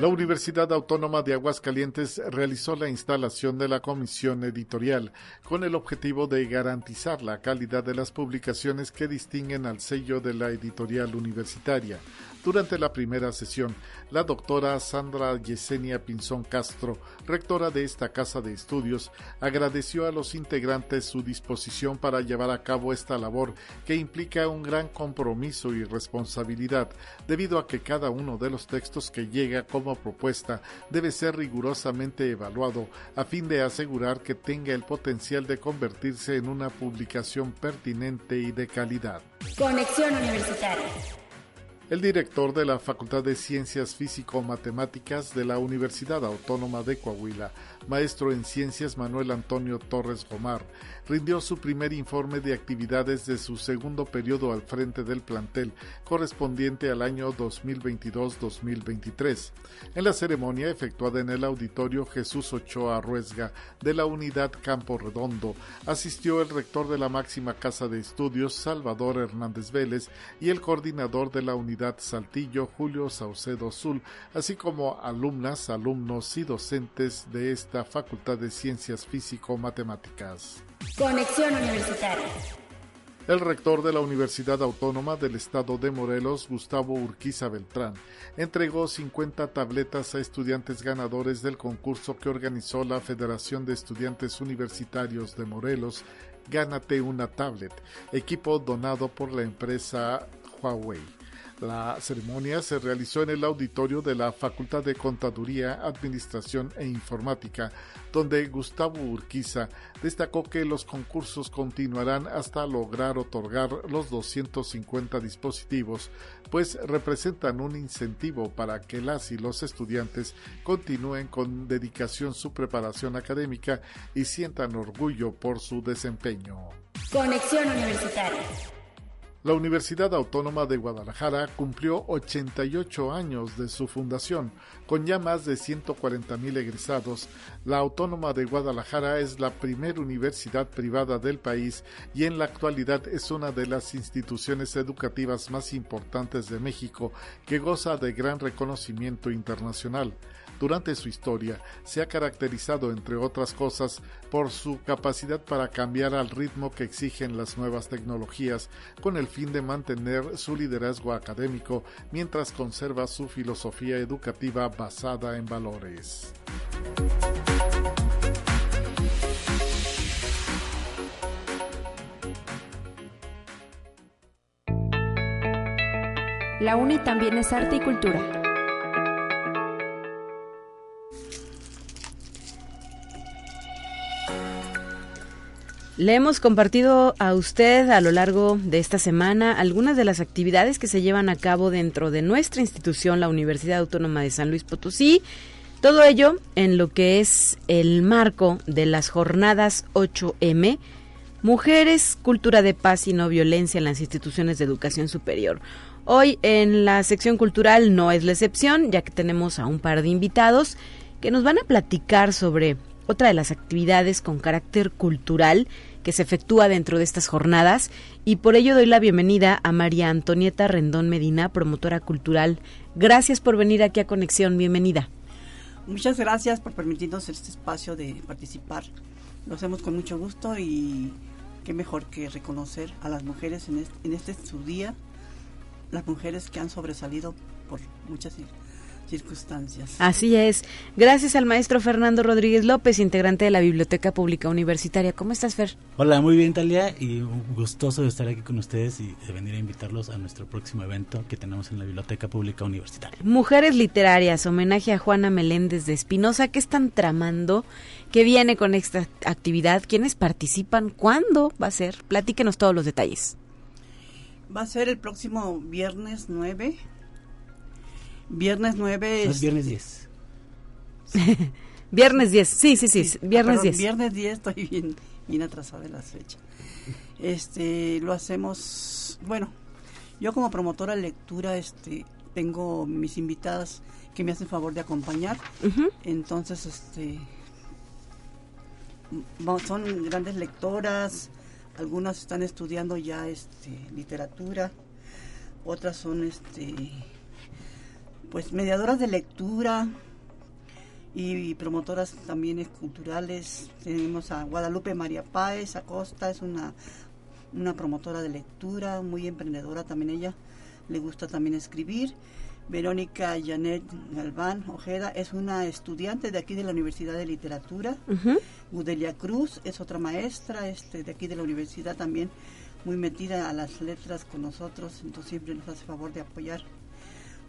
La Universidad Autónoma de Aguascalientes realizó la instalación de la comisión editorial con el objetivo de garantizar la calidad de las publicaciones que distinguen al sello de la editorial universitaria. Durante la primera sesión, la doctora Sandra Yesenia Pinzón Castro, rectora de esta casa de estudios, agradeció a los integrantes su disposición para llevar a cabo esta labor que implica un gran compromiso y responsabilidad, debido a que cada uno de los textos que llega como propuesta debe ser rigurosamente evaluado a fin de asegurar que tenga el potencial de convertirse en una publicación pertinente y de calidad. Conexión Universitaria. El director de la Facultad de Ciencias Físico-Matemáticas de la Universidad Autónoma de Coahuila, maestro en ciencias Manuel Antonio Torres Gomar, rindió su primer informe de actividades de su segundo periodo al frente del plantel, correspondiente al año 2022-2023. En la ceremonia efectuada en el auditorio Jesús Ochoa Ruesga de la Unidad Campo Redondo, asistió el rector de la máxima casa de estudios, Salvador Hernández Vélez, y el coordinador de la Unidad Saltillo, Julio Saucedo Azul, así como alumnas, alumnos y docentes de esta Facultad de Ciencias Físico-Matemáticas. Conexión Universitaria. El rector de la Universidad Autónoma del Estado de Morelos, Gustavo Urquiza Beltrán, entregó 50 tabletas a estudiantes ganadores del concurso que organizó la Federación de Estudiantes Universitarios de Morelos, Gánate una tablet, equipo donado por la empresa Huawei. La ceremonia se realizó en el auditorio de la Facultad de Contaduría, Administración e Informática, donde Gustavo Urquiza destacó que los concursos continuarán hasta lograr otorgar los 250 dispositivos, pues representan un incentivo para que las y los estudiantes continúen con dedicación su preparación académica y sientan orgullo por su desempeño. Conexión Universitaria. La Universidad Autónoma de Guadalajara cumplió 88 años de su fundación, con ya más de 140 mil egresados. La Autónoma de Guadalajara es la primera universidad privada del país y en la actualidad es una de las instituciones educativas más importantes de México que goza de gran reconocimiento internacional durante su historia se ha caracterizado, entre otras cosas, por su capacidad para cambiar al ritmo que exigen las nuevas tecnologías, con el fin de mantener su liderazgo académico mientras conserva su filosofía educativa basada en valores. La UNI también es arte y cultura. Le hemos compartido a usted a lo largo de esta semana algunas de las actividades que se llevan a cabo dentro de nuestra institución, la Universidad Autónoma de San Luis Potosí. Todo ello en lo que es el marco de las jornadas 8M, Mujeres, Cultura de Paz y No Violencia en las instituciones de educación superior. Hoy en la sección cultural no es la excepción, ya que tenemos a un par de invitados que nos van a platicar sobre otra de las actividades con carácter cultural que se efectúa dentro de estas jornadas y por ello doy la bienvenida a María Antonieta Rendón Medina, promotora cultural. Gracias por venir aquí a Conexión, bienvenida. Muchas gracias por permitirnos este espacio de participar. Lo hacemos con mucho gusto y qué mejor que reconocer a las mujeres en este, en este su día, las mujeres que han sobresalido por muchas circunstancias. Así es. Gracias al maestro Fernando Rodríguez López, integrante de la Biblioteca Pública Universitaria. ¿Cómo estás, Fer? Hola, muy bien, Talia, y gustoso de estar aquí con ustedes y de venir a invitarlos a nuestro próximo evento que tenemos en la Biblioteca Pública Universitaria. Mujeres Literarias, homenaje a Juana Meléndez de Espinosa. ¿Qué están tramando? ¿Qué viene con esta actividad? ¿Quiénes participan? ¿Cuándo va a ser? Platíquenos todos los detalles. Va a ser el próximo viernes 9 Viernes 9 es... viernes 10. viernes 10, sí, sí, sí, viernes 10. Viernes 10 estoy bien, bien atrasada de las fechas. Este, lo hacemos, bueno, yo como promotora de lectura, este, tengo mis invitadas que me hacen favor de acompañar. Entonces, este, son grandes lectoras, algunas están estudiando ya este, literatura, otras son este pues mediadoras de lectura y, promotoras también culturales. Tenemos a Guadalupe María Páez Acosta, es una, una promotora de lectura, muy emprendedora también ella, le gusta también escribir. Verónica Janet Galván Ojeda es una estudiante de aquí de la Universidad de Literatura. Udelia Cruz es otra maestra este, de aquí de la universidad también, muy metida a las letras con nosotros, entonces siempre nos hace favor de apoyar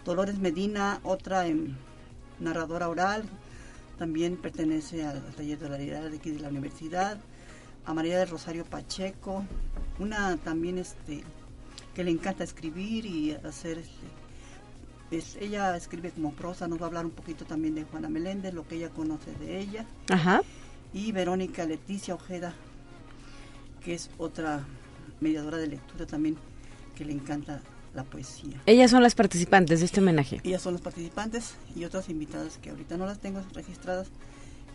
Dolores Medina, otra en narradora oral, también pertenece al taller de la de aquí de la universidad. A María del Rosario Pacheco, una también este que le encanta escribir y hacer este, ella escribe como prosa, nos va a hablar un poquito también de Juana Meléndez, lo que ella conoce de ella. Ajá. Y Verónica Leticia Ojeda, que es otra mediadora de lectura también que le encanta la poesía. Ellas son las participantes de este homenaje. Ellas son las participantes y otras invitadas que ahorita no las tengo registradas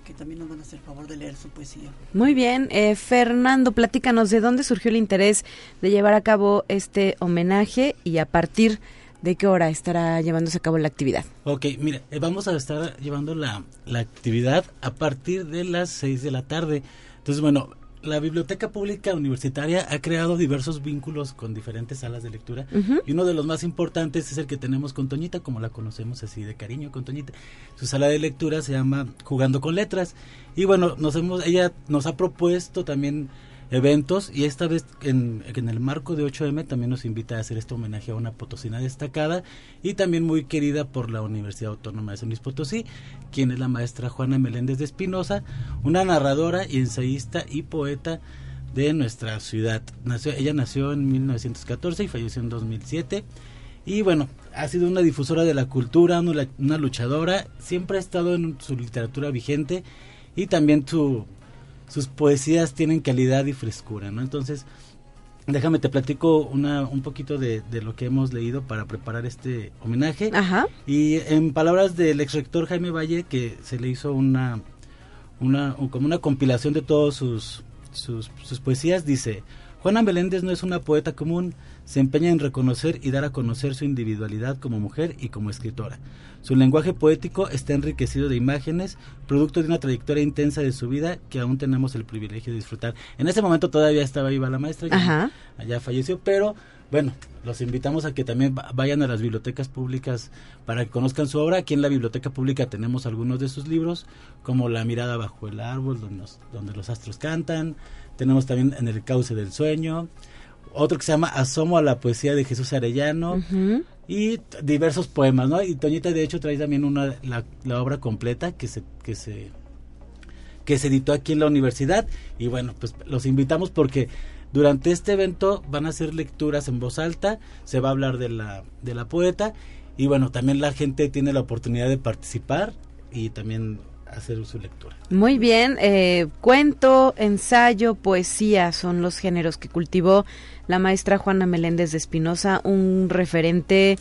que también nos van a hacer favor de leer su poesía. Muy bien, eh, Fernando, platícanos de dónde surgió el interés de llevar a cabo este homenaje y a partir de qué hora estará llevándose a cabo la actividad. Ok, mira, eh, vamos a estar llevando la, la actividad a partir de las 6 de la tarde. Entonces, bueno, la Biblioteca Pública Universitaria ha creado diversos vínculos con diferentes salas de lectura y uno de los más importantes es el que tenemos con Toñita, como la conocemos así de cariño con Toñita. Su sala de lectura se llama Jugando con Letras y bueno, nos hemos, ella nos ha propuesto también eventos y esta vez en, el marco de 8M también nos invita a hacer este homenaje a una potosina destacada y también muy querida por la Universidad Autónoma de San Luis Potosí, quien es la maestra Juana Meléndez de Espinosa, una narradora ensayista y poeta de nuestra ciudad. Ella nació en 1914 y falleció en 2007. Y bueno, ha sido una difusora de la cultura, una luchadora, siempre ha estado en su literatura vigente y también su sus poesías tienen calidad y frescura, ¿no? Entonces, déjame te platico una, un poquito de, lo que hemos leído para preparar este homenaje. Ajá. Y en palabras del ex rector Jaime Valle, que se le hizo una, una como una compilación de todas sus, sus, sus poesías, dice, Juana Meléndez no es una poeta común, se empeña en reconocer y dar a conocer su individualidad como mujer y como escritora. Su lenguaje poético está enriquecido de imágenes, producto de una trayectoria intensa de su vida que aún tenemos el privilegio de disfrutar. En ese momento todavía estaba viva la maestra, ya, allá falleció, pero bueno, los invitamos a que también vayan a las bibliotecas públicas para que conozcan su obra. Aquí en la biblioteca pública tenemos algunos de sus libros, como La mirada bajo el árbol, donde, donde los astros cantan. Tenemos también En el cauce del sueño otro que se llama Asomo a la poesía de Jesús Arellano y diversos poemas, ¿no? Y Toñita de hecho trae también una la, obra completa que se que se que se editó aquí en la universidad y bueno, pues los invitamos porque durante este evento van a hacer lecturas en voz alta, se va a hablar de la de la poeta y bueno, también la gente tiene la oportunidad de participar y también hacer su lectura. Muy bien, eh, cuento, ensayo, poesía son los géneros que cultivó la maestra Juana Meléndez de Espinosa, un referente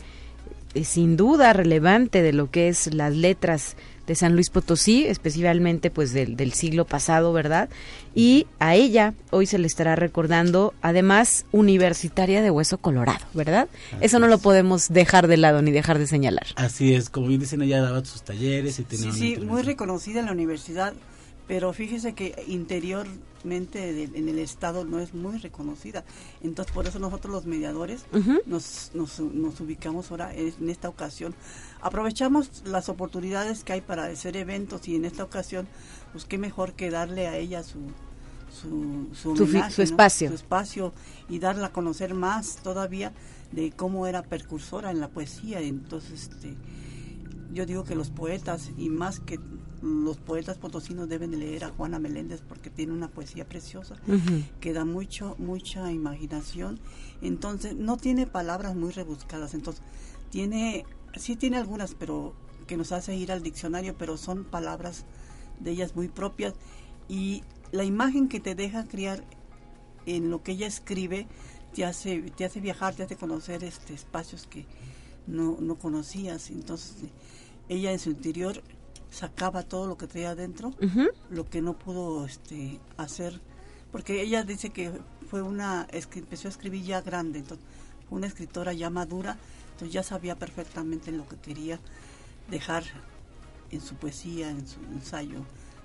eh, sin duda relevante de lo que es las letras de San Luis Potosí, especialmente pues del, del siglo pasado, ¿verdad? Y a ella hoy se le estará recordando, además, universitaria de Hueso Colorado, ¿verdad? Eso no lo podemos dejar de lado ni dejar de señalar. Así es, como bien dicen, ella daba sus talleres y tenía Sí, sí, muy reconocida en la universidad, pero fíjese que interiormente en el estado no es muy reconocida. Entonces, por eso nosotros los mediadores Ujú. nos, nos, nos ubicamos ahora en, esta ocasión. Aprovechamos las oportunidades que hay para hacer eventos y en esta ocasión, pues qué mejor que darle a ella su su, su, espacio. Su espacio y darla a conocer más todavía de cómo era precursora en la poesía. Entonces, este, yo digo que los poetas y más que los poetas potosinos deben de leer a Juana Meléndez porque tiene una poesía preciosa Ujú. que da mucho mucha imaginación. Entonces no tiene palabras muy rebuscadas. Entonces tiene sí tiene algunas pero que nos hace ir al diccionario pero son palabras de ellas muy propias. Y la imagen que te deja criar en lo que ella escribe te hace te hace viajar te hace conocer este espacios que no, no conocías. Entonces ella en su interior sacaba todo lo que traía adentro lo que no pudo este hacer porque ella dice que fue una es que empezó a escribir ya grande entonces fue una escritora ya madura entonces ya sabía perfectamente lo que quería dejar en su poesía en su ensayo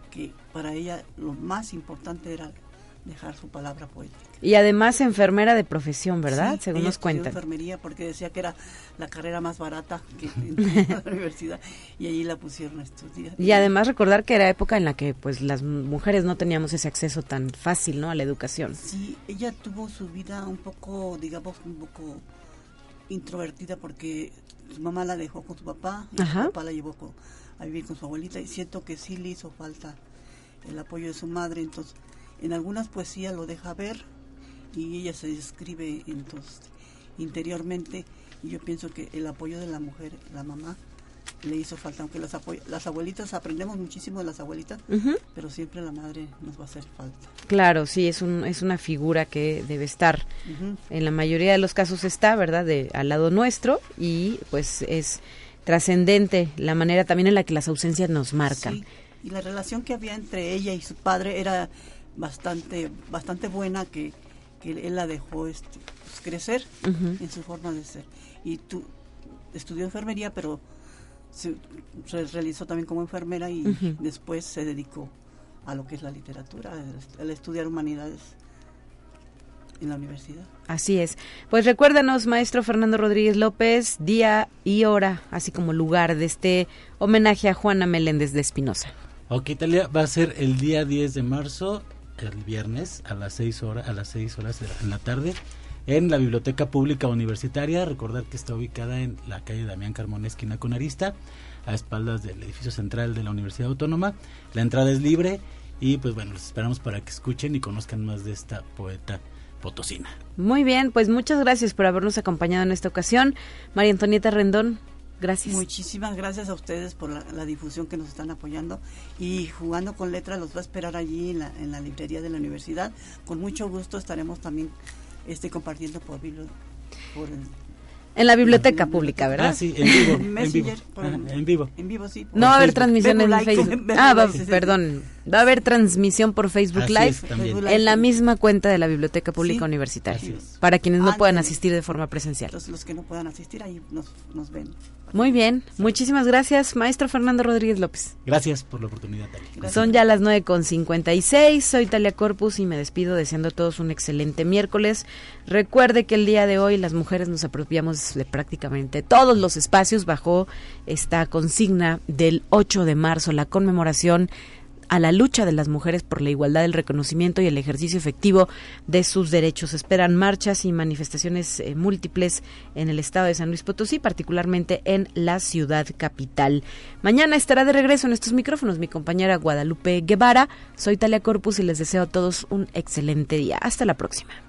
que para ella lo más importante era dejar su palabra poética Y además enfermera de profesión, ¿verdad? Sí, Según nos cuentan. enfermería porque decía que era la carrera más barata que en la universidad y allí la pusieron a estudiar Y además recordar que era época en la que pues las mujeres no teníamos ese acceso tan fácil, ¿no? A la educación. Sí, ella tuvo su vida un poco, digamos, un poco introvertida porque su mamá la dejó con su papá y Ajá. su papá la llevó con- a vivir con su abuelita y siento que sí le hizo falta el apoyo de su madre, entonces en algunas poesías lo deja ver y ella se describe entonces interiormente y yo pienso que el apoyo de la mujer, la mamá, le hizo falta, aunque las, las abuelitas, aprendemos muchísimo de las abuelitas, Ujú. pero siempre la madre nos va a hacer falta. Claro, sí, es, un, es una figura que debe estar. Ujú. En la mayoría de los casos está, ¿verdad? De, al lado nuestro y pues es trascendente la manera también en la que las ausencias nos marcan. Sí, y la relación que había entre ella y su padre era bastante bastante buena que, que él la dejó este, pues, crecer en su forma de ser. Y tú estudió enfermería, pero se, se realizó también como enfermera y después se dedicó a lo que es la literatura, al- al estudiar humanidades en la universidad. Así es. Pues recuérdanos, maestro Fernando Rodríguez López, día y hora, así como lugar de este homenaje a Juana Meléndez de Espinosa. Ok, Italia va a ser el día 10 de marzo, el viernes, a las 6 horas, a las 6 horas en la tarde, en la Biblioteca Pública Universitaria. Recordar que está ubicada en la calle Damián Carmona, esquina con Arista, a espaldas del edificio central de la Universidad Autónoma. La entrada es libre y pues bueno, los esperamos para que escuchen y conozcan más de esta poeta potosina. Muy bien, pues muchas gracias por habernos acompañado en esta ocasión. María Antonieta Rendón, gracias. Muchísimas gracias a ustedes por la, la difusión que nos están apoyando y jugando con letras los va a esperar allí en la, en la librería de la universidad. Con mucho gusto estaremos también este compartiendo por bibli- por el- En la biblioteca pública, ¿verdad? Ah, sí, en vivo. en vivo. En vivo. en vivo sí. No va a haber Facebook. transmisión en Live. Facebook. Ah, va- perdón. Va a haber transmisión por Facebook Así Live es, en la misma cuenta de la Biblioteca Pública Sí, Universitaria. Para quienes no puedan Ándale. asistir de forma presencial. Entonces los que no puedan asistir ahí nos, nos ven. Muy bien. Muchísimas gracias, maestro Fernando Rodríguez López. Gracias por la oportunidad, Talia. Gracias. Son ya las 9.56, soy Talia Corpus y me despido deseando a todos un excelente miércoles. Recuerde que el día de hoy las mujeres nos apropiamos de prácticamente todos los espacios bajo esta consigna del 8 de marzo, la conmemoración a la lucha de las mujeres por la igualdad, el reconocimiento y el ejercicio efectivo de sus derechos. Esperan marchas y manifestaciones eh, múltiples en el estado de San Luis Potosí, particularmente en la ciudad capital. Mañana estará de regreso en estos micrófonos mi compañera Guadalupe Guevara. Soy Talia Corpus y les deseo a todos un excelente día. Hasta la próxima.